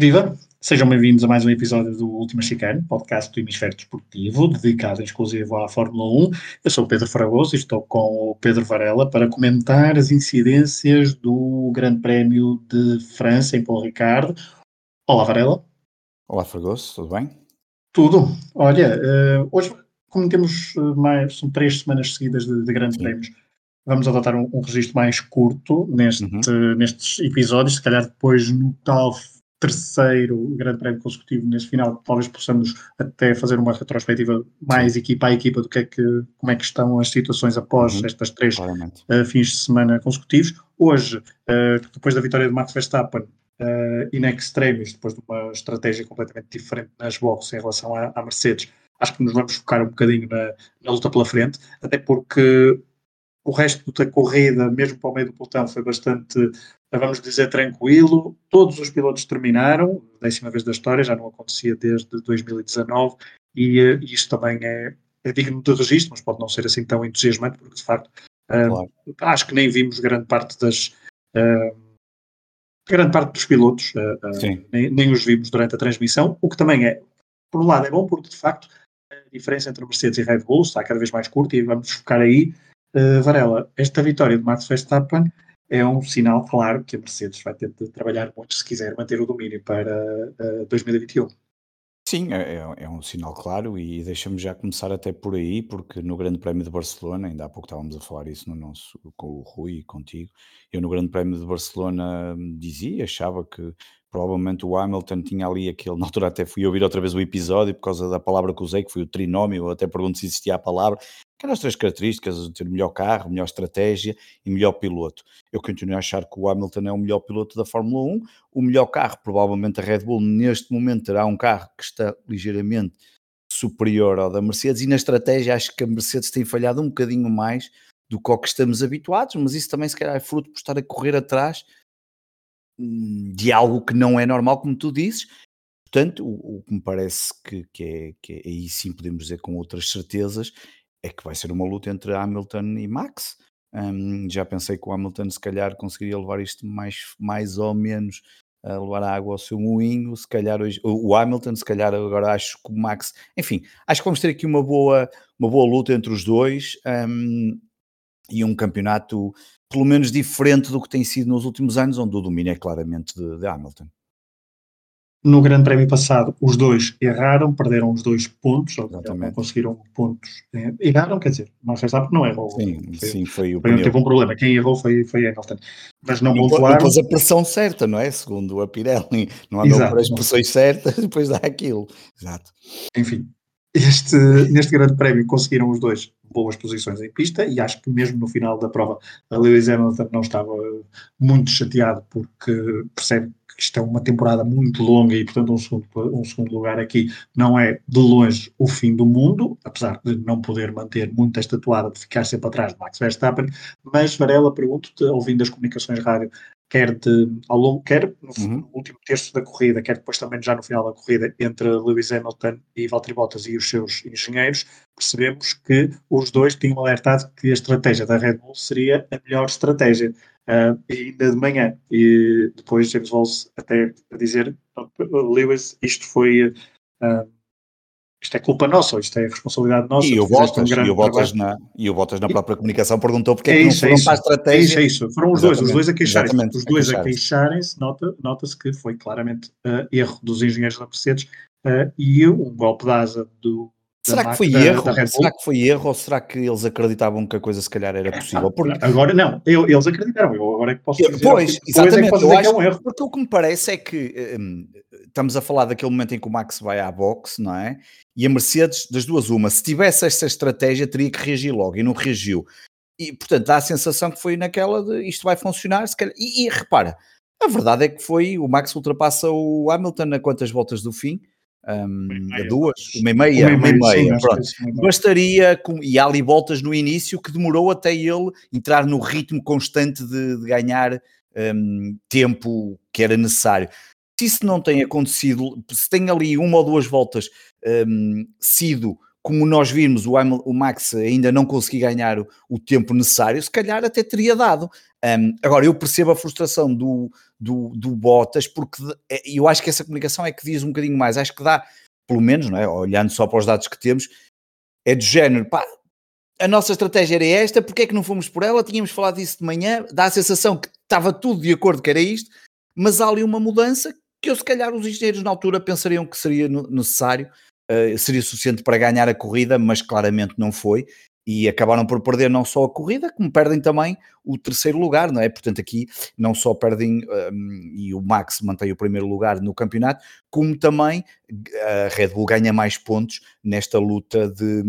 Viva! Sejam bem-vindos a mais um episódio do Última Chicane, podcast do Hemisfério Desportivo, dedicado em exclusivo à Fórmula 1. Eu sou o Pedro Fragoso e estou com o Pedro Varela para comentar as incidências do Grande Prémio de França em Paul Ricard. Olá, Varela. Olá, Fragoso, tudo bem? Tudo. Olha, uh, hoje, como temos eh, mais, são três semanas seguidas de, de grandes Sim. prémios, vamos adotar um, um registro mais curto neste, uhum. nestes episódios, se calhar depois no tal terceiro grande prémio consecutivo neste final, talvez possamos até fazer uma retrospectiva mais Sim. equipa a equipa do que é que, como é que estão as situações após uhum. estas três uh, fins de semana consecutivos. Hoje, uh, depois da vitória de Max Verstappen, uh, in extremis, depois de uma estratégia completamente diferente nas boxes em relação à, à Mercedes, acho que nos vamos focar um bocadinho na, na luta pela frente, até porque o resto da corrida, mesmo para o meio do pelotão, foi bastante, vamos dizer, tranquilo. Todos os pilotos terminaram, décima vez da história, já não acontecia desde 2019, e, uh, isto também é, é, digno de registro, mas pode não ser assim tão entusiasmante, porque de facto uh, claro. acho que nem vimos grande parte das. Uh, grande parte dos pilotos, nem, nem os vimos durante a transmissão, o que também é, por um lado, é bom, porque de facto a diferença entre Mercedes e Red Bull está cada vez mais curta e vamos focar aí Uh, Varela, esta vitória de Max Verstappen é um sinal claro que a Mercedes vai ter de trabalhar muito se quiser manter o domínio para uh, eh, 2021. Sim, é, é, é, um sinal claro e deixa-me já começar até por aí, porque no Grande Prémio de Barcelona, ainda há pouco estávamos a falar isso no nosso, com o Rui e contigo, eu no Grande Prémio de Barcelona dizia, achava que provavelmente o Hamilton tinha ali aquele, na altura até fui ouvir outra vez o episódio por causa da palavra que usei, que foi o trinómio, eu até pergunto se existia a palavra, Aquelas três características, ter melhor carro, melhor estratégia e melhor piloto. Eu continuo a achar que o Hamilton é o melhor piloto da Fórmula 1, o melhor carro, provavelmente a Red Bull neste momento terá um carro que está ligeiramente superior ao da Mercedes e na estratégia acho que a Mercedes tem falhado um bocadinho mais do que ao que estamos habituados, mas isso também se calhar é fruto por estar a correr atrás de algo que não é normal, como tu dizes, Portanto, o, o, que me parece que, que, é, que é, aí sim podemos dizer com outras certezas, é que vai ser uma luta entre Hamilton e Max. Um, já pensei que o Hamilton se calhar conseguiria levar isto mais, mais ou menos a levar a água ao seu moinho, se calhar hoje, o Hamilton, se calhar agora acho que o Max, enfim, acho que vamos ter aqui uma boa, uma boa luta entre os dois. Um, e um campeonato pelo menos diferente do que tem sido nos últimos anos, onde o domínio é claramente de, de Hamilton. No Grande Prémio passado, os dois erraram, perderam os dois pontos, não conseguiram pontos. Eh, erraram, quer dizer, Max Verstappen não errou. Sim, foi, sim, foi o foi, Teve um problema, quem errou foi, foi Hamilton. Mas não pontuaram. Depois a pressão certa, não é? Segundo a Pirelli, não andou por as pressões certas, depois dá aquilo. Exato. Enfim, este, neste Grande Prémio conseguiram os dois boas posições em pista e acho que mesmo no final da prova a Lewis Hamilton não estava muito chateado porque percebe isto é uma temporada muito longa e, portanto, um segundo, um segundo lugar aqui não é de longe o fim do mundo, apesar de não poder manter muito esta toada de ficar sempre atrás de Max Verstappen. Mas, Varela, pergunto-te, ouvindo as comunicações rádio, quer, de, ao longo, quer no uhum. último terço da corrida, quer depois também já no final da corrida, entre Lewis Hamilton e Valtteri Bottas e os seus engenheiros, percebemos que os dois tinham alertado que a estratégia da Red Bull seria a melhor estratégia uh, ainda de manhã. E depois James Walls até a dizer, Lewis, isto foi. Uh, isto é culpa nossa, isto é responsabilidade nossa. E o Bottas, um e o Bottas, na, e o Bottas na própria comunicação perguntou porque é, que isso, não foram é para a estratégia. É isso, é isso. Foram os dois, os dois a queixarem-se. Os dois a queixarem-se, nota, nota-se que foi claramente uh, erro dos engenheiros da Mercedes uh, e um golpe de asa do, Será que foi erro? Da será que foi erro ou será que eles acreditavam que a coisa se calhar era possível? Porque... Agora não, eu, eles acreditaram, eu agora é que posso dizer. Pois, é exatamente, é eu acho, é um erro. porque o que me parece é que um, estamos a falar daquele momento em que o Max vai à boxe, não é? E a Mercedes, das duas uma, se tivesse essa estratégia teria que reagir logo e não reagiu. E portanto dá a sensação que foi naquela de isto vai funcionar, se calhar. E, e repara, a verdade é que foi, o Max ultrapassa o Hamilton a quantas voltas do fim? Um, a duas, uma e meia, uma e meia, pronto. Bastaria, com, e há ali voltas no início que demorou até ele entrar no ritmo constante de, de ganhar um, tempo que era necessário. Se isso não tem acontecido, se tem ali uma ou duas voltas um, sido como nós vimos, o, o Max ainda não conseguiu ganhar o, o, tempo necessário, se calhar até teria dado. Um, agora, eu percebo a frustração do, do, do Bottas, porque é, eu acho que essa comunicação é que diz um bocadinho mais. Acho que dá, pelo menos, não é? olhando só para os dados que temos, é do género, pá, a nossa estratégia era esta, porque é que não fomos por ela? Tínhamos falado disso de manhã, dá a sensação que estava tudo de acordo que era isto, mas há ali uma mudança que eu se calhar os engenheiros na altura pensariam que seria necessário, uh, seria suficiente para ganhar a corrida, mas claramente não foi, e acabaram por perder não só a corrida, como perdem também o terceiro lugar, não é? Portanto, aqui não só perdem um, e o Max mantém o primeiro lugar no campeonato, como também a Red Bull ganha mais pontos nesta luta de,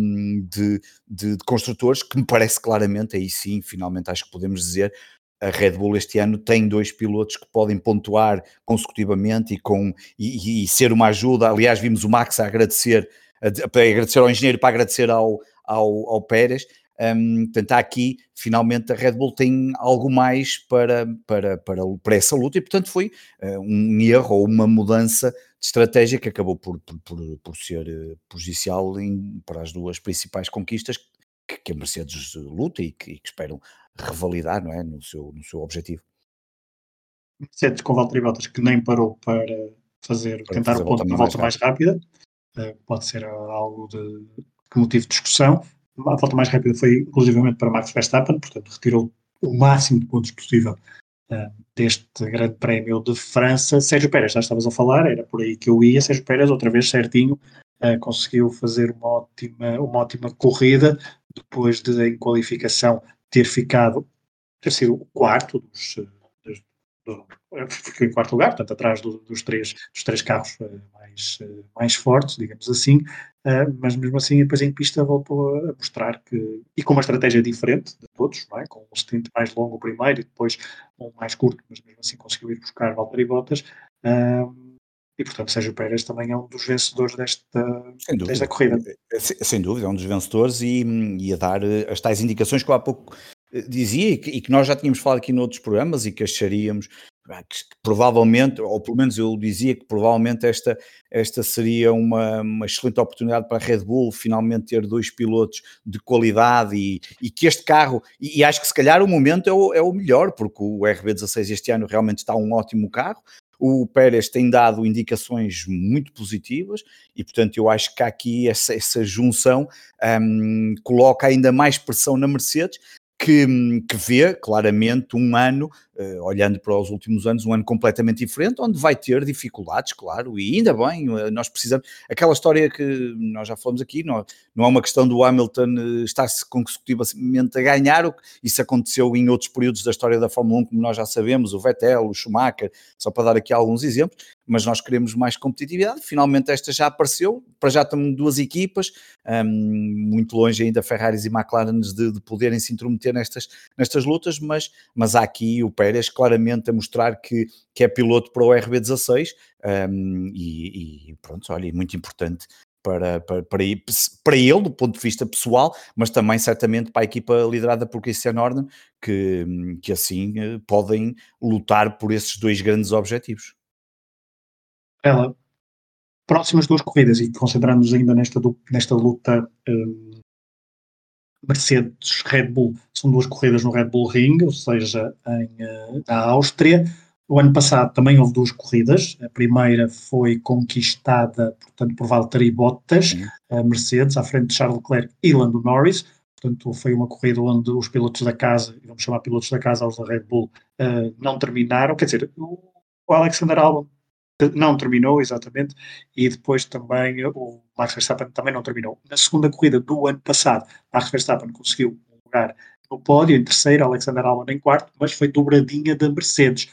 de, de, de construtores, que me parece claramente, aí sim, finalmente acho que podemos dizer, a Red Bull este ano tem dois pilotos que podem pontuar consecutivamente e, com, e, e ser uma ajuda. Aliás, vimos o Max a agradecer, a, a agradecer ao engenheiro para agradecer ao, ao, ao Pérez. Um, portanto, aqui finalmente a Red Bull tem algo mais para, para, para, para essa luta e, portanto, foi uh, um erro ou uma mudança de estratégia que acabou por, por, por, ser uh, prejudicial em, para as duas principais conquistas que, que a Mercedes luta e que, e que esperam revalidar não é, no, seu, no seu objetivo. Mercedes com Valtteri Bottas que nem parou para fazer, para tentar fazer o ponto de volta mais rápida, uh, pode ser algo de, de motivo de discussão. A volta mais rápida foi inclusivamente para Max Verstappen, portanto retirou o máximo de pontos possível uh, deste grande prémio de França. Sérgio Pérez, já estavas a falar, era por aí que eu ia. Sérgio Pérez, outra vez certinho, uh, conseguiu fazer uma ótima, uma ótima corrida, depois de em qualificação ter ficado, ter sido o quarto dos, dos do, ficou em quarto lugar, portanto atrás do, dos, três, dos três carros uh, mais, mais fortes, digamos assim, mas mesmo assim depois em pista voltou a mostrar que, e com uma estratégia diferente de todos, é? com um stint mais longo primeiro e depois um mais curto, mas mesmo assim conseguiu ir buscar Valtteri Bottas, e portanto Sérgio Pérez também é um dos vencedores desta, desta corrida. É, é, sem dúvida, é um dos vencedores e, e a dar as tais indicações que eu há pouco dizia e que, e que, nós já tínhamos falado aqui noutros programas e que acharíamos que, que, provavelmente, ou pelo menos eu dizia que provavelmente esta, esta seria uma, uma excelente oportunidade para a Red Bull finalmente ter dois pilotos de qualidade e, e que este carro, e, e, acho que se calhar o momento é o, é o melhor, porque o RB16 este ano realmente está um ótimo carro, o Pérez tem dado indicações muito positivas e, portanto, eu acho que aqui essa, essa junção um, coloca ainda mais pressão na Mercedes, que, que vê claramente um ano, olhando para os últimos anos, um ano completamente diferente, onde vai ter dificuldades, claro, e ainda bem, uh, nós precisamos. Aquela história que nós já falamos aqui, não, não é uma questão do Hamilton uh, estar-se consecutivamente a ganhar, isso aconteceu em outros períodos da história da Fórmula 1, como nós já sabemos, o Vettel, o Schumacher, só para dar aqui alguns exemplos, mas nós queremos mais competitividade. Finalmente, esta já apareceu. Para já estamos duas equipas, um, muito longe ainda Ferraris e McLaren de, de, poderem se intrometer nestas, nestas lutas, mas, mas há aqui o Pérez claramente a mostrar que, que é piloto para o RB16 um, e, e, pronto, olha, é muito importante para, para, para, para ele, do ponto de vista pessoal, mas também certamente para a equipa liderada por Christian Horner, que, que assim eh, podem lutar por esses dois grandes objetivos. Ela, próximas duas corridas, e concentrando-nos ainda nesta, nesta luta um, Mercedes-Red Bull, são duas corridas no Red Bull Ring, ou seja, em, uh, na Áustria. O ano passado também houve duas corridas. A primeira foi conquistada, portanto, por Valtteri Bottas, a Mercedes, à frente de Charles Leclerc e Lando Norris. Portanto, foi uma corrida onde os pilotos da casa, vamos chamar pilotos da casa aos da Red Bull, uh, não terminaram. Quer dizer, o Alexander Albon não terminou, exatamente, e depois também o Max Verstappen também não terminou. Na segunda corrida do ano passado, Max Verstappen conseguiu um lugar no pódio, em terceiro, Alexander Albon em quarto, mas foi dobradinha da Mercedes.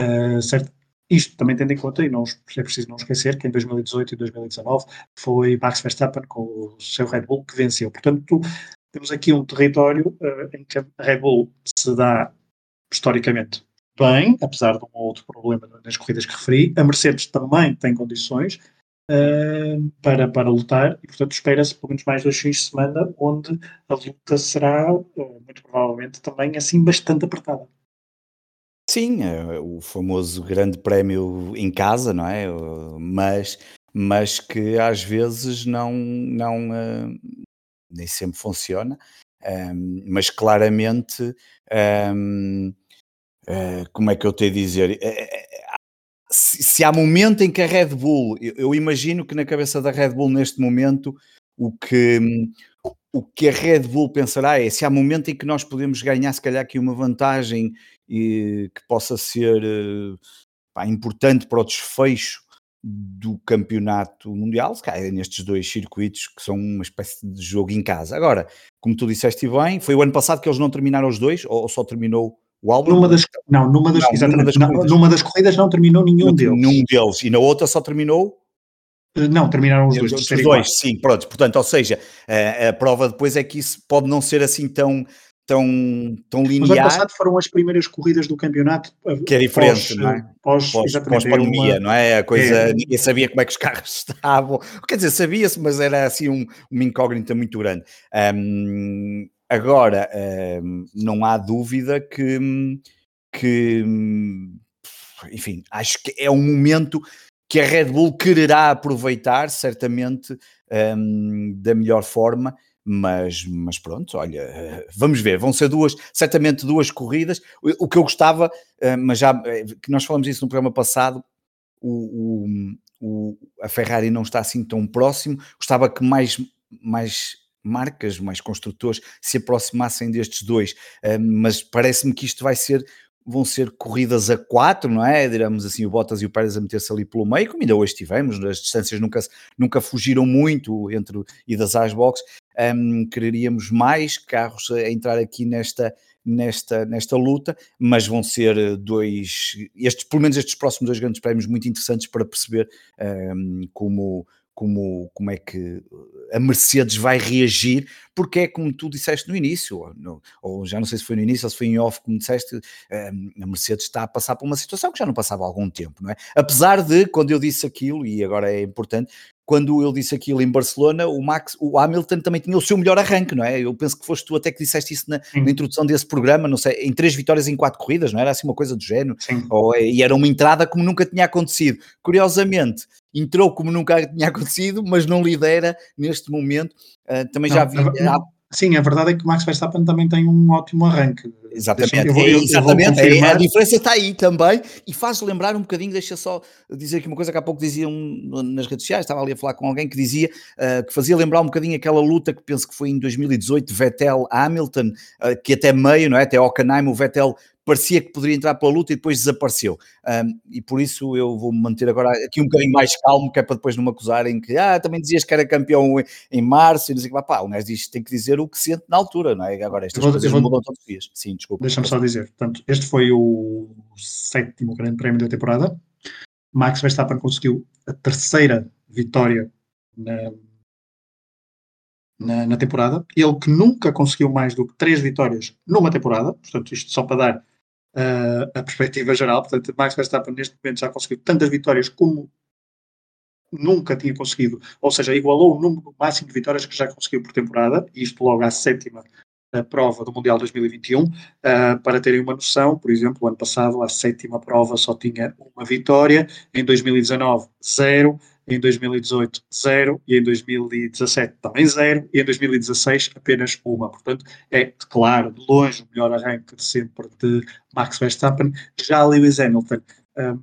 Uh, certo? Isto também tendo em conta, e não é preciso não esquecer, que em 2018 e 2019 foi Max Verstappen com o seu Red Bull que venceu. Portanto, temos aqui um território uh, em que a Red Bull se dá historicamente bem, apesar de um outro problema nas corridas que referi. A Mercedes também tem condições uh, para, para lutar e, portanto, espera-se pelo menos mais dois fins de semana onde a luta será, uh, muito provavelmente, também assim bastante apertada. Sim, é o famoso grande prémio em casa, não é? Mas mas que às vezes não, não uh, nem sempre funciona, um, mas claramente, um, como é que eu tenho a dizer? Se, se, há momento em que a Red Bull, eu, eu, imagino que na cabeça da Red Bull neste momento o que, o que a Red Bull pensará é se há momento em que nós podemos ganhar, se calhar, aqui uma vantagem e, que possa ser pá, importante para o desfecho do campeonato mundial, se calhar nestes dois circuitos que são uma espécie de jogo em casa. Agora, como tu disseste bem, foi o ano passado que eles não terminaram os dois, ou só terminou o álbum? Numa das, não, numa das, não, numa das, corridas. numa das corridas não terminou nenhum não, deles. Nenhum deles. E na outra só terminou eh, não, terminaram os dois. Os dois, sim, pronto. Portanto, ou seja, a, a, prova depois é que isso pode não ser assim tão, tão, tão linear. Mas ano passado foram as primeiras corridas do campeoito. Eh, que é diferente, pós, não é? Pós, pós, pós pandemia, uma... não é? A coisa, é. ninguém sabia como é que os carros estavam. Quer dizer, sabia-se, mas era assim um, uma incógnita muito grande. Um, agora, um, não há dúvida que, que, enfim, acho que é um momento que a Red Bull quererá aproveitar, certamente, um, da melhor forma mas, mas pronto, olha, vamos ver, vão ser duas, certamente duas corridas. O, o que eu gostava, eh, mas já eh, que nós falamos isso no programa passado, o, o, a Ferrari não está assim tão próximo. Gostava que mais, mais marcas, mais construtores se aproximassem destes dois, mas parece-me que isto vai ser vão ser corridas a quatro, não é? Diramos assim, o Bottas e o Pérez a meter-se ali pelo meio, como ainda hoje tivemos, as distâncias nunca, nunca fugiram muito entre idas às boxes. Um, quereríamos mais carros a entrar aqui nesta, nesta, nesta luta, mas vão ser dois, estes, pelo menos estes próximos dois grandes prémios muito interessantes para perceber um, como como, como é que a Mercedes vai reagir, porque é como tu disseste no início, ou, no, ou, já não sei se foi no início ou se foi em off, como disseste, um, a Mercedes está a passar por uma situação que já não passava há algum tempo, não é? Apesar de, quando eu disse aquilo, e agora é importante, quando eu disse aquilo em Barcelona, o Max, o Hamilton também tinha o seu melhor arranque, não é? Eu penso que foste tu até que disseste isso na, na introdução desse programa, não sei, em três vitórias em quatro corridas, não era assim uma coisa do género? Ou, é, e era uma entrada como nunca tinha acontecido. Curiosamente, entrou como nunca tinha acontecido, mas não lidera neste momento. Uh, também não, já vi. Há, Sim, a verdade é que o Max Verstappen também tem um ótimo arranque. Exatamente, vou, eu, exatamente. Eu a diferença está aí também e faz lembrar um bocadinho, deixa só dizer aqui uma coisa que há pouco diziam nas redes sociais, estava ali a falar com alguém que dizia uh, que fazia lembrar um bocadinho aquela luta que penso que foi em 2018, Vettel-Hamilton, uh, que até meio, não é? até Hockenheim, o Vettel parecia que poderia entrar para a luta e depois desapareceu. Um, e por isso eu vou me manter agora aqui um bocadinho mais calmo, que é para depois não me acusarem que ah, também dizias que era campeão em março e não sei o que. Pá, o gajo diz tem que dizer o que sente na altura, não é? Agora estas vou, coisas vou, mudam todos os dias. Sim, desculpa. Deixa-me só dizer, portanto, este foi o sétimo grande prémio da temporada. Max Verstappen conseguiu a terceira vitória na, na, na, temporada. Ele que nunca conseguiu mais do que três vitórias numa temporada, portanto, isto só para dar uh, a perspectiva geral. Portanto, Max Verstappen neste momento já conseguiu tantas vitórias como nunca tinha conseguido, ou seja, igualou o número máximo de vitórias que já conseguiu por temporada, isto logo à sétima uh, prova do Mundial 2021. Uh, ah, para terem uma noção, por exemplo, o ano passado a sétima prova só tinha uma vitória, em 2019, zero em 2018 zero, e em 2017 também zero, e em 2016 apenas uma. Portanto, é, claro, de longe o melhor arranque de sempre de Max Verstappen. Já Lewis Hamilton, um,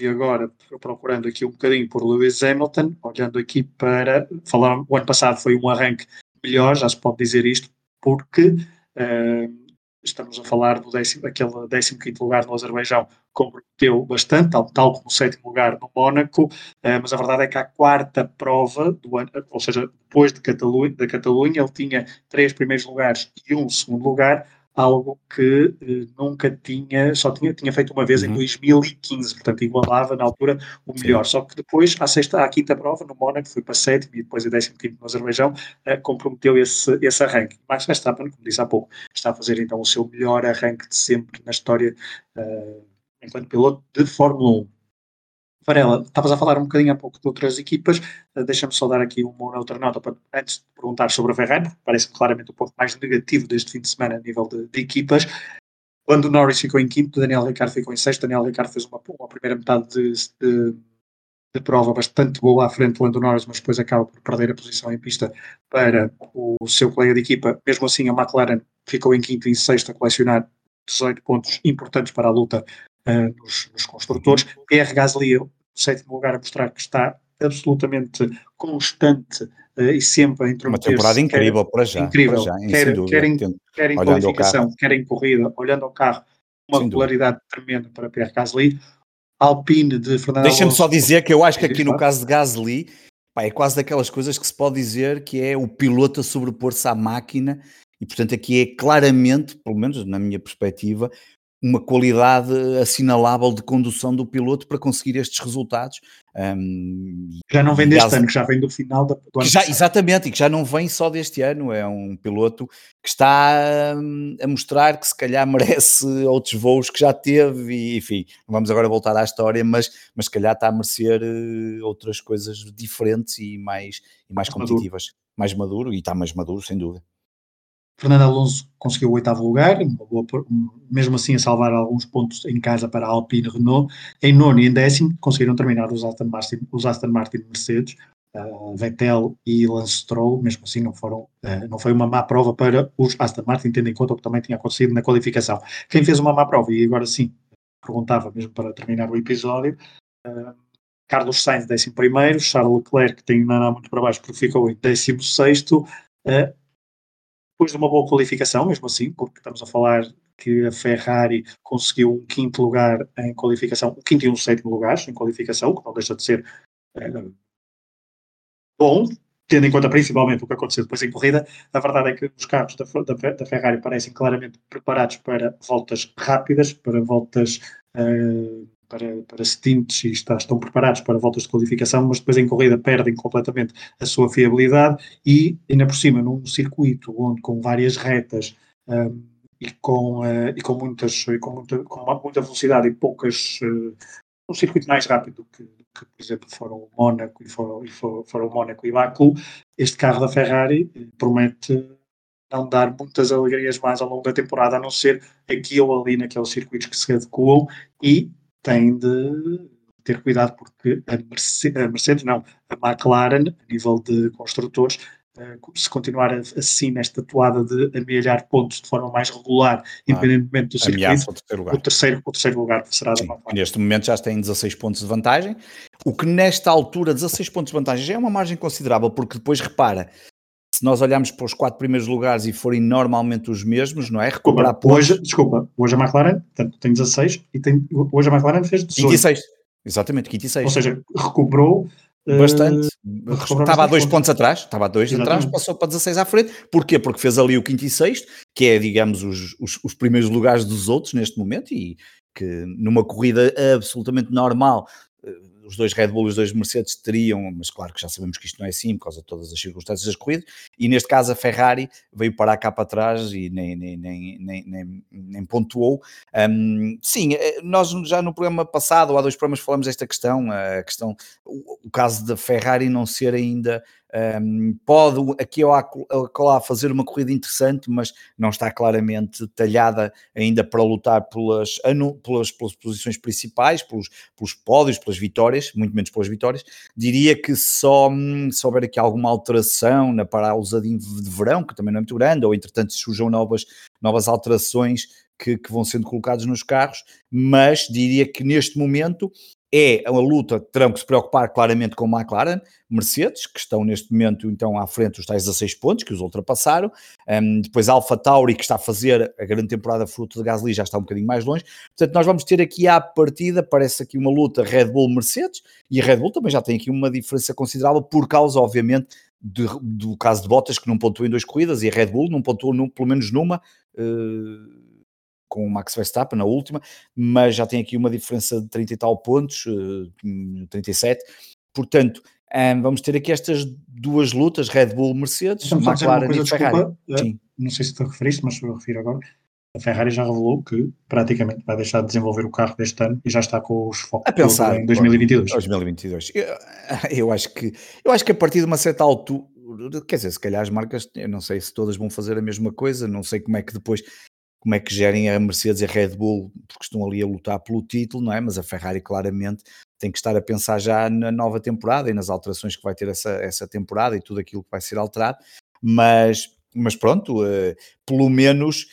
e agora procurando aqui um bocadinho por Lewis Hamilton, olhando aqui para falar, o ano passado foi um arranque melhor, já se pode dizer isto, porque um, estamos a falar do décimo, aquele 15 lugar no Azerbaijão, comprometeu bastante, tal, tal como o sétimo lugar no Mónaco, eh, mas a verdade é que a quarta prova, do ano, ou seja, depois de Catalunha, da Catalunha, ele tinha três primeiros lugares e um segundo lugar, algo que eh, nunca tinha, só tinha, tinha feito uma vez uhum. em 2015, portanto igualava na altura o melhor. Sim. Só que depois, à sexta, à quinta prova, no Mónaco, foi para sétimo e depois a décimo quinto no Azerbaijão, eh, comprometeu esse, esse arranque. Max Verstappen, como disse há pouco, está a fazer então o seu melhor arranque de sempre na história uh, enquanto piloto de Fórmula 1. Varela, estavas a falar um bocadinho há pouco de outras equipas, uh, deixa-me só dar aqui uma outra nota para, antes de perguntar sobre a Ferrari, parece claramente o ponto mais negativo deste fim de semana a nível de, de equipas. Quando o Norris ficou em quinto, Daniel Ricciardo ficou em sexto, Daniel Ricciardo fez uma, uma primeira metade de, de, de prova bastante boa à frente do Lando Norris, mas depois acaba por perder a posição em pista para o seu colega de equipa. Mesmo assim, a McLaren ficou em quinto e em sexto a colecionar 18 pontos importantes para a luta uh, nos, nos, construtores. Pierre Gasly, sétimo lugar, a mostrar que está absolutamente constante uh, e sempre a intrometer Uma temporada incrível quer, para já. Incrível, para já, quer, quer, em, quer em qualificação, quer em corrida, olhando ao carro, uma popularidade tremenda para Pierre Gasly. Alpine de Fernando Deixa-me só dizer que eu acho que aqui no caso de Gasly pá, é quase daquelas coisas que se pode dizer que é o piloto a sobrepor-se à máquina e portanto aqui é claramente, pelo menos na minha perspectiva, uma qualidade assinalável de condução do piloto para conseguir estes resultados. Um, já não vem deste ano, que já vem do final da, do ano já, Exatamente, e que já não vem só deste ano, é um piloto que está um, a mostrar que se calhar merece outros voos que já teve, e enfim, vamos agora voltar à história, mas, mas se calhar está a merecer uh, outras coisas diferentes e mais, e mais, mais competitivas. Maduro. Mais maduro, e está mais maduro, sem dúvida. Fernando Alonso conseguiu o oitavo lugar, boa, mesmo assim a salvar alguns pontos em casa para a Alpine Renault. Em nono e em décimo conseguiram terminar os Aston Martin, os Aston Martin Mercedes, uh, Vettel e Lance Stroll, mesmo assim não, foram, uh, não foi uma má prova para os Aston Martin, tendo em conta o que também tinha acontecido na qualificação. Quem fez uma má prova, e agora sim, perguntava mesmo para terminar o episódio, uh, Carlos Sainz, 11 primeiro, Charles Leclerc, que tem andado muito para baixo, porque ficou em 16 sexto, depois de uma boa qualificação, mesmo assim, porque estamos a falar que a Ferrari conseguiu um quinto lugar em qualificação, um quinto e um sétimo lugar em qualificação, que não deixa de ser é, bom, tendo em conta principalmente o que aconteceu depois em corrida, a verdade é que os carros da, da, da Ferrari parecem claramente preparados para voltas rápidas, para voltas uh, para, para stints e está, estão preparados para voltas de qualificação, mas depois em corrida perdem completamente a sua fiabilidade e, ainda por cima, num circuito onde com várias retas um, e, com, uh, e com, muitas, com, muita, com muita velocidade e poucas. Uh, um circuito mais rápido que, que por exemplo, foram o Mónaco e foram, e foram, foram Mónaco e Baku, este carro da Ferrari promete não dar muitas alegrias mais ao longo da temporada, a não ser aqui ou ali naqueles circuitos que se adequam e tem de ter cuidado porque a Mercedes, a Mercedes, não, a McLaren, a nível de construtores, eh, se continuar assim nesta toada de amealhar pontos de forma mais regular, ah, independentemente do circuito, o terceiro, lugar. O, terceiro, o terceiro lugar será Sim, da McLaren. Neste momento já tem 16 pontos de vantagem, o que nesta altura, 16 pontos de vantagem, já é uma margem considerável, porque depois repara, se nós olharmos para os quatro primeiros lugares e forem normalmente os mesmos, não é? Recuperar desculpa, hoje, desculpa, hoje a McLaren tem 16 e tem, hoje a McLaren fez 18. 26, exatamente, 26. Ou seja, recuperou Bastante. Uh, estava a dois pontos atrás, estava a dois Exatamente. atrás, passou para 16 à frente. Porquê? Porque fez ali o quinto e sexto, que é, digamos, os, os, os primeiros lugares dos outros neste momento, e que numa corrida absolutamente normal os dois Red Bull e os dois Mercedes teriam, mas claro que já sabemos que isto não é assim por causa de todas as circunstâncias das corridas, e neste caso a Ferrari veio parar cá para trás e nem, nem, nem, nem, nem, nem pontuou. Um, sim, eh, nós já no programa passado, há dois programas, falamos desta questão, a questão, o, o caso da Ferrari não ser ainda um, pode aqui ou acolá fazer uma corrida interessante, mas não está claramente talhada ainda para lutar pelas, pelas, pelas posições principais, pelos, pelos pódios, pelas vitórias, muito menos pelas vitórias. Diria que só hum, se houver aqui alguma alteração na pausa de, de verão, que também não é muito grande, ou entretanto surjam novas, novas alterações que, que, vão sendo colocados nos carros, mas diria que neste momento é a luta terão que se preocupar claramente com McLaren, Mercedes, que estão neste momento então à frente dos tais 16 pontos, que os ultrapassaram, um, depois a Alpha Tauri, que está a fazer a grande temporada fruto de Gasly, já está um bocadinho mais longe, portanto nós vamos ter aqui à partida, parece aqui uma luta Red Bull-Mercedes, e a Red Bull também já tem aqui uma diferença considerável, por causa, obviamente, de, do caso de Bottas, que não pontuou em duas corridas, e a Red Bull não pontuou num, pelo menos numa, uh, com o Max Verstappen na última, mas já tem aqui uma diferença de 30 e tal pontos, 37. Eh, Portanto, um, vamos ter aqui estas duas lutas, Red Bull, Mercedes, Estamos McLaren coisa, e Ferrari. Desculpa, eh, Sim. Não sei se te referiste, mas eu refiro agora. A Ferrari já revelou que praticamente vai deixar de desenvolver o carro deste ano e já está com os focos a pensar em 2022. 2022. Eu, eu, acho que, eu acho que a partir de uma certa altura, quer dizer, se calhar as marcas, eu não sei se todas vão fazer a mesma coisa, não sei como é que depois como é que gerem a Mercedes e a Red Bull, porque estão ali a lutar pelo título, não é? Mas a Ferrari claramente tem que estar a pensar já na nova temporada e nas alterações que vai ter essa, essa temporada e tudo aquilo que vai ser alterado, mas, mas pronto, uh, pelo menos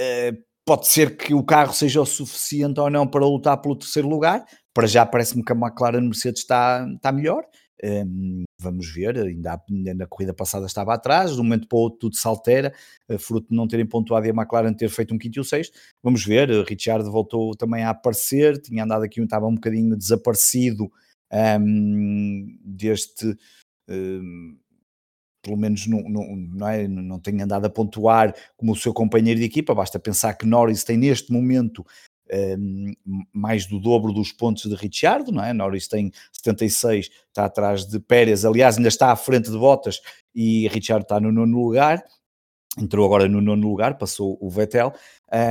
uh, pode ser que o carro seja o suficiente ou não para lutar pelo terceiro lugar, para já parece-me que a McLaren Mercedes está, está melhor, um, vamos ver, ainda, na corrida passada estava atrás, de um momento para o outro tudo se altera, uh, fruto de não terem pontuado e a McLaren ter feito um quinto e um sexto. Vamos ver, uh, Richard voltou também a aparecer, tinha andado aqui, estava um bocadinho desaparecido um, deste. Um, pelo menos não, não, não, é, não tem andado a pontuar como o seu companheiro de equipa, basta pensar que Norris tem neste momento mais do dobro dos pontos de Ricciardo, não é? Norris tem 76, está atrás de Pérez, aliás, ainda está à frente de Bottas e Ricciardo está no nono lugar. Entrou agora no nono lugar, passou o Vettel,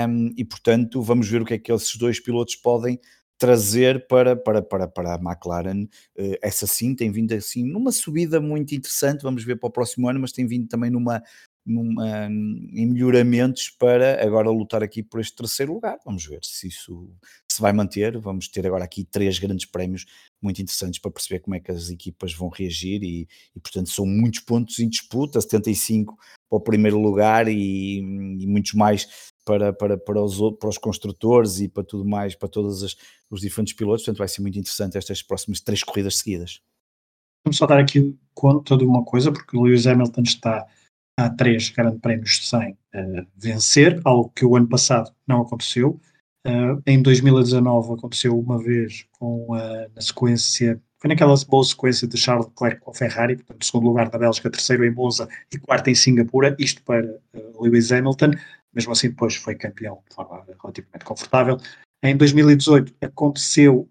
um, e portanto vamos ver o que é que esses dois pilotos podem trazer para, para, para, para a McLaren. Uh, essa sim tem vindo assim numa subida muito interessante, vamos ver para o próximo ano, mas tem vindo também numa, numa, em melhoramentos para agora lutar aqui por este terceiro lugar. Vamos ver se isso se vai manter. Vamos ter agora aqui três grandes prémios muito interessantes para perceber como é que as equipas vão reagir e, e portanto são muitos pontos em disputa, 75 para o primeiro lugar e, e muitos mais para, para, para, os, para os construtores e para tudo mais, para todos os, os diferentes pilotos, portanto vai ser muito interessante estas próximas três corridas seguidas. Vamos só dar aqui conta de uma coisa, porque o Lewis Hamilton está há três grandes prémios sem uh, vencer, algo que o ano passado não aconteceu. Uh, em 2019 aconteceu uma vez com uh, na sequência, foi naquela boa sequência de Charles Leclerc com a Ferrari, portanto, segundo lugar na Bélgica, terceiro em Monza e quarto em Singapura, isto para Lewis Hamilton, mesmo assim depois foi campeão de forma relativamente confortável. Em 2018 aconteceu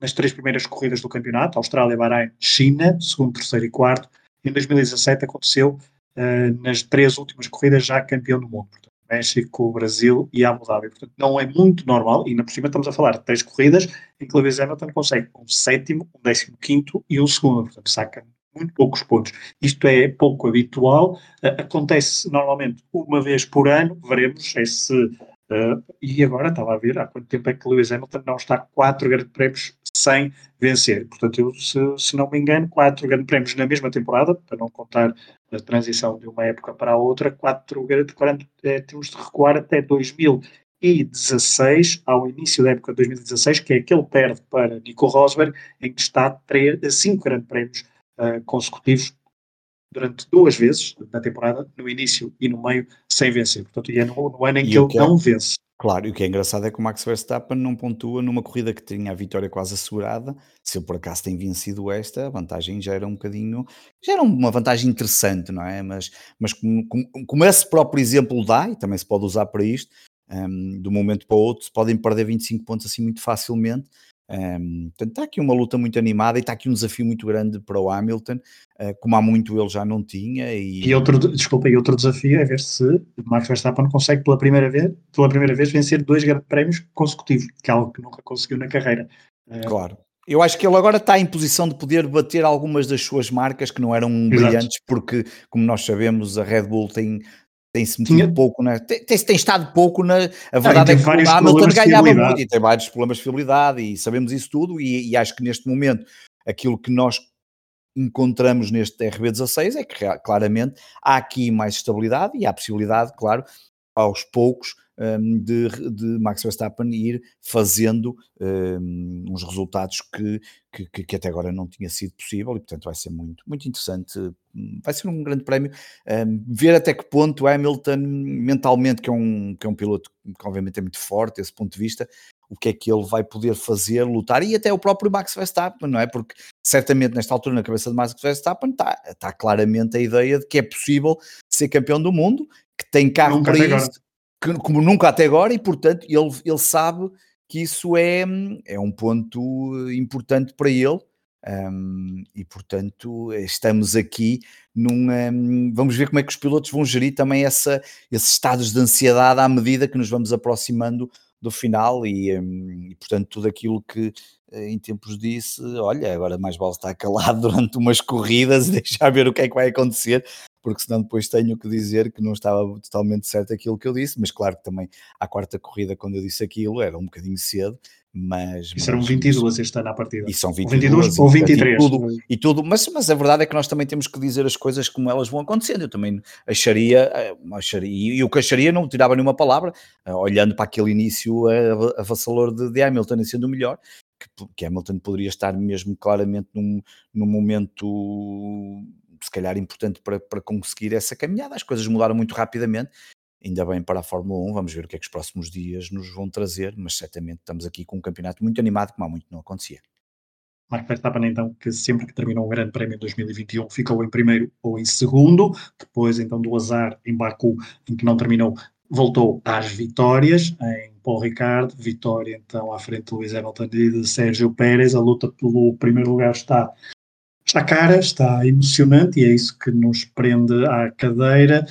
nas três primeiras corridas do campeonato, Austrália, Bahrein, China, segundo, terceiro e quarto. Em 2017 aconteceu uh, nas três últimas corridas já campeão do mundo. Portanto, México, Brasil e Abu Dhabi. Portanto, não é muito normal, e ainda por cima estamos a falar de três corridas em que Lewis Hamilton consegue um sétimo, um décimo quinto e um segundo. Portanto, saca muito poucos pontos. Isto é pouco habitual, uh, acontece normalmente uma vez por ano, veremos se Uh, e agora estava a ver há quanto tempo é que Lewis Hamilton não está quatro grandes prémios sem vencer. Portanto, eu, se, se, não me engano, quatro grandes prémios na mesma temporada, para não contar a transição de uma época para a outra, quatro grandes é, temos de recuar até 2016, ao início da época de 2016, que é aquele perde para Nico Rosberg, em que está três, cinco grandes prémios uh, consecutivos durante duas vezes na temporada, no início e no meio, sem vencer. Portanto, e é no, no ano em e que ele que é, não vence. Claro, e o que é engraçado é que o Max Verstappen não pontua numa corrida que tinha a vitória quase assegurada. Se ele por acaso tem vencido esta, a vantagem já era um bocadinho, já era uma vantagem interessante, não é? Mas, mas como, como, esse próprio exemplo dá, e também se pode usar para isto, um, de um momento para o outro, podem perder 25 pontos assim muito facilmente, um, portanto, está aqui uma luta muito animada e está aqui um desafio muito grande para o Hamilton, uh, como há muito ele já não tinha. E, e outro, desculpa, e outro desafio é ver se Max Verstappen consegue pela primeira vez, pela primeira vez vencer dois grandes prémios consecutivos, que é algo que nunca conseguiu na carreira. Uh, claro. Eu acho que ele agora está em posição de poder bater algumas das suas marcas que não eram Exato. brilhantes, porque, como nós sabemos, a Red Bull tem tem-se metido Tinha... pouco, na, tem, tem, tem, estado pouco na. A verdade ah, é que o Hamilton ganhava muito e tem vários problemas de fiabilidade e sabemos isso tudo. E, e, acho que neste momento aquilo que nós encontramos neste RB16 é que claramente há aqui mais estabilidade e há possibilidade, claro, aos poucos um, de, de, Max Verstappen ir fazendo um, uns resultados que, que, que, até agora não tinha sido possível e portanto vai ser muito, muito interessante vai ser um grande prémio um, ver até que ponto Hamilton mentalmente que é, um, que é um piloto que obviamente é muito forte desse ponto de vista o que é que ele vai poder fazer, lutar, e até o próprio Max Verstappen, não é? Porque certamente nesta altura na cabeça de Max Verstappen está, está claramente a ideia de que é possível ser campeão do mundo, que tem carro Nunca para isso, que, como nunca até agora, e portanto ele, ele sabe que isso é, é um ponto importante para ele. Um, e portanto estamos aqui num um, vamos ver como é que os pilotos vão gerir também essa, esses estados de ansiedade à medida que nos vamos aproximando do final e, um, e portanto tudo aquilo que eh, em tempos disse, olha, agora mais vale estar calado durante umas corridas e deixar ver o que é que vai acontecer porque senão depois tenho que dizer que não estava totalmente certo aquilo que eu disse, mas claro que também à quarta corrida, quando eu disse aquilo, era um bocadinho cedo, mas, Isso eram 22 este ano à partida. E são 22, ou 23. E tudo, e tudo mas, mas a verdade é que nós também temos que dizer as coisas como elas vão acontecendo. Eu também acharia, eh, acharia e o que acharia não tirava nenhuma palavra, eh, olhando para aquele início avassalador de, de Hamilton sendo o melhor, que, que Hamilton poderia estar mesmo claramente num, num momento se calhar importante para, para conseguir essa caminhada. As coisas mudaram muito rapidamente ainda bem para a Fórmula 1, vamos ver o que é que os próximos dias nos vão trazer, mas certamente estamos aqui com um campeonato muito animado, como há muito não acontecia. Marco Verstappen, então, que sempre que terminou o Grande Prémio em 2021 ficou em primeiro ou em segundo, depois, então, do azar em Baku, em que não terminou, voltou às vitórias, em Paul Ricard, vitória, então, à frente de Luiz Hamilton e de Sérgio Pérez, a luta pelo primeiro lugar está está cara, está emocionante e é isso que nos prende à cadeira.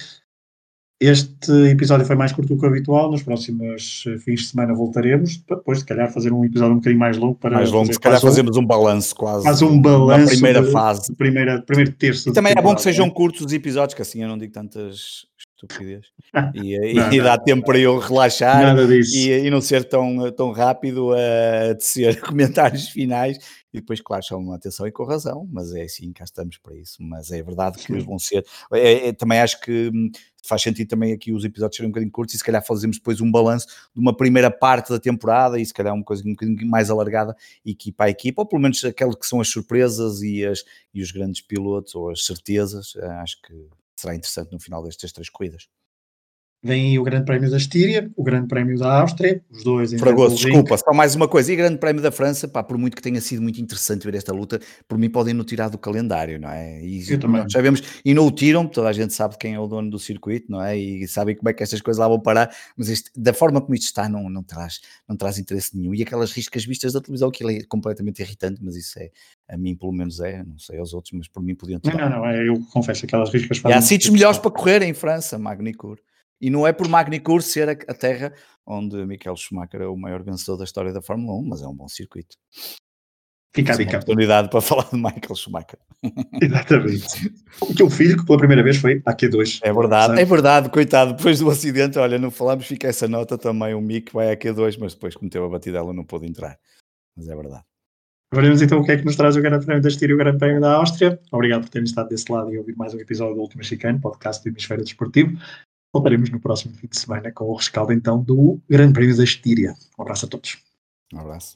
Este episódio foi mais curto do que o habitual. Nos próximos eh, fins de semana voltaremos. Depois, se calhar, fazer um episódio um bocadinho mais longo para. Mais longo, se calhar fazemos um balanço quase. Faz um balanço. Na primeira fase. Primeira, primeiro terço. E também é bom que sejam curtos os episódios, que assim eu não digo tantas estupidez. E, eh, não, e dá não, tempo não, para eu relaxar e, e, não ser tão, tão rápido a tecer comentários finais. E depois, claro, chamam a atenção e com razão, mas é assim, cá estamos para isso. Mas é verdade que Sim. vão ser. É, é, também acho que hum, faz sentido também aqui os episódios serem um bocadinho curtos e se calhar fazemos depois um balanço de uma primeira parte da temporada e se calhar uma coisa um bocadinho mais alargada equipa a equipa, ou pelo menos aquelas que são as surpresas e, as, e os grandes pilotos ou as certezas. Eh, acho que será interessante no final destas três corridas. Vem aí o Grande Prémio da Estíria, o Grande Prémio da Áustria, os dois em Fragoso, desculpa, só mais uma coisa. E o Grande Prémio da França, pá, por muito que tenha sido muito interessante ver esta luta, por mim podem não tirar do calendário, não é? E Eu também. sabemos, e não o tiram, toda a gente sabe quem é o dono do circuito, não é? E sabem como é que estas coisas lá vão parar, mas este, da forma como isto está, não, não, traz, não traz interesse nenhum. E aquelas riscas vistas da televisão, que é completamente irritante, mas isso é, a mim pelo menos é, não sei aos outros, mas por mim podiam tirar. Não, não, não, é, eu confesso, aquelas riscas. E há sítios melhores para correr em França, Magnicur. E não é por Magnicur ser a, a, terra onde Michael Schumacher é o maior vencedor da história da Fórmula 1, mas é um bom circuito. Fica a dica. oportunidade para falar de Michael Schumacher. Exatamente. O teu filho, que pela primeira vez foi a Q2. É verdade, sabe? é verdade, coitado. Depois do acidente, olha, não falamos, fica essa nota também. O Mick vai a Q2, mas depois cometeu a batidela, não pôde entrar. Mas é verdade. Veremos então o que é que nos traz o Grande Prémio da Estíria e o Grande Prémio da Áustria. Obrigado por terem estado desse lado e ouvir mais um episódio do Último Chicano, podcast do Hemisfério Desportivo. Voltaremos no próximo fim de semana com o rescaldo então do Grande Prémio da Estíria. Um abraço a todos. Um abraço.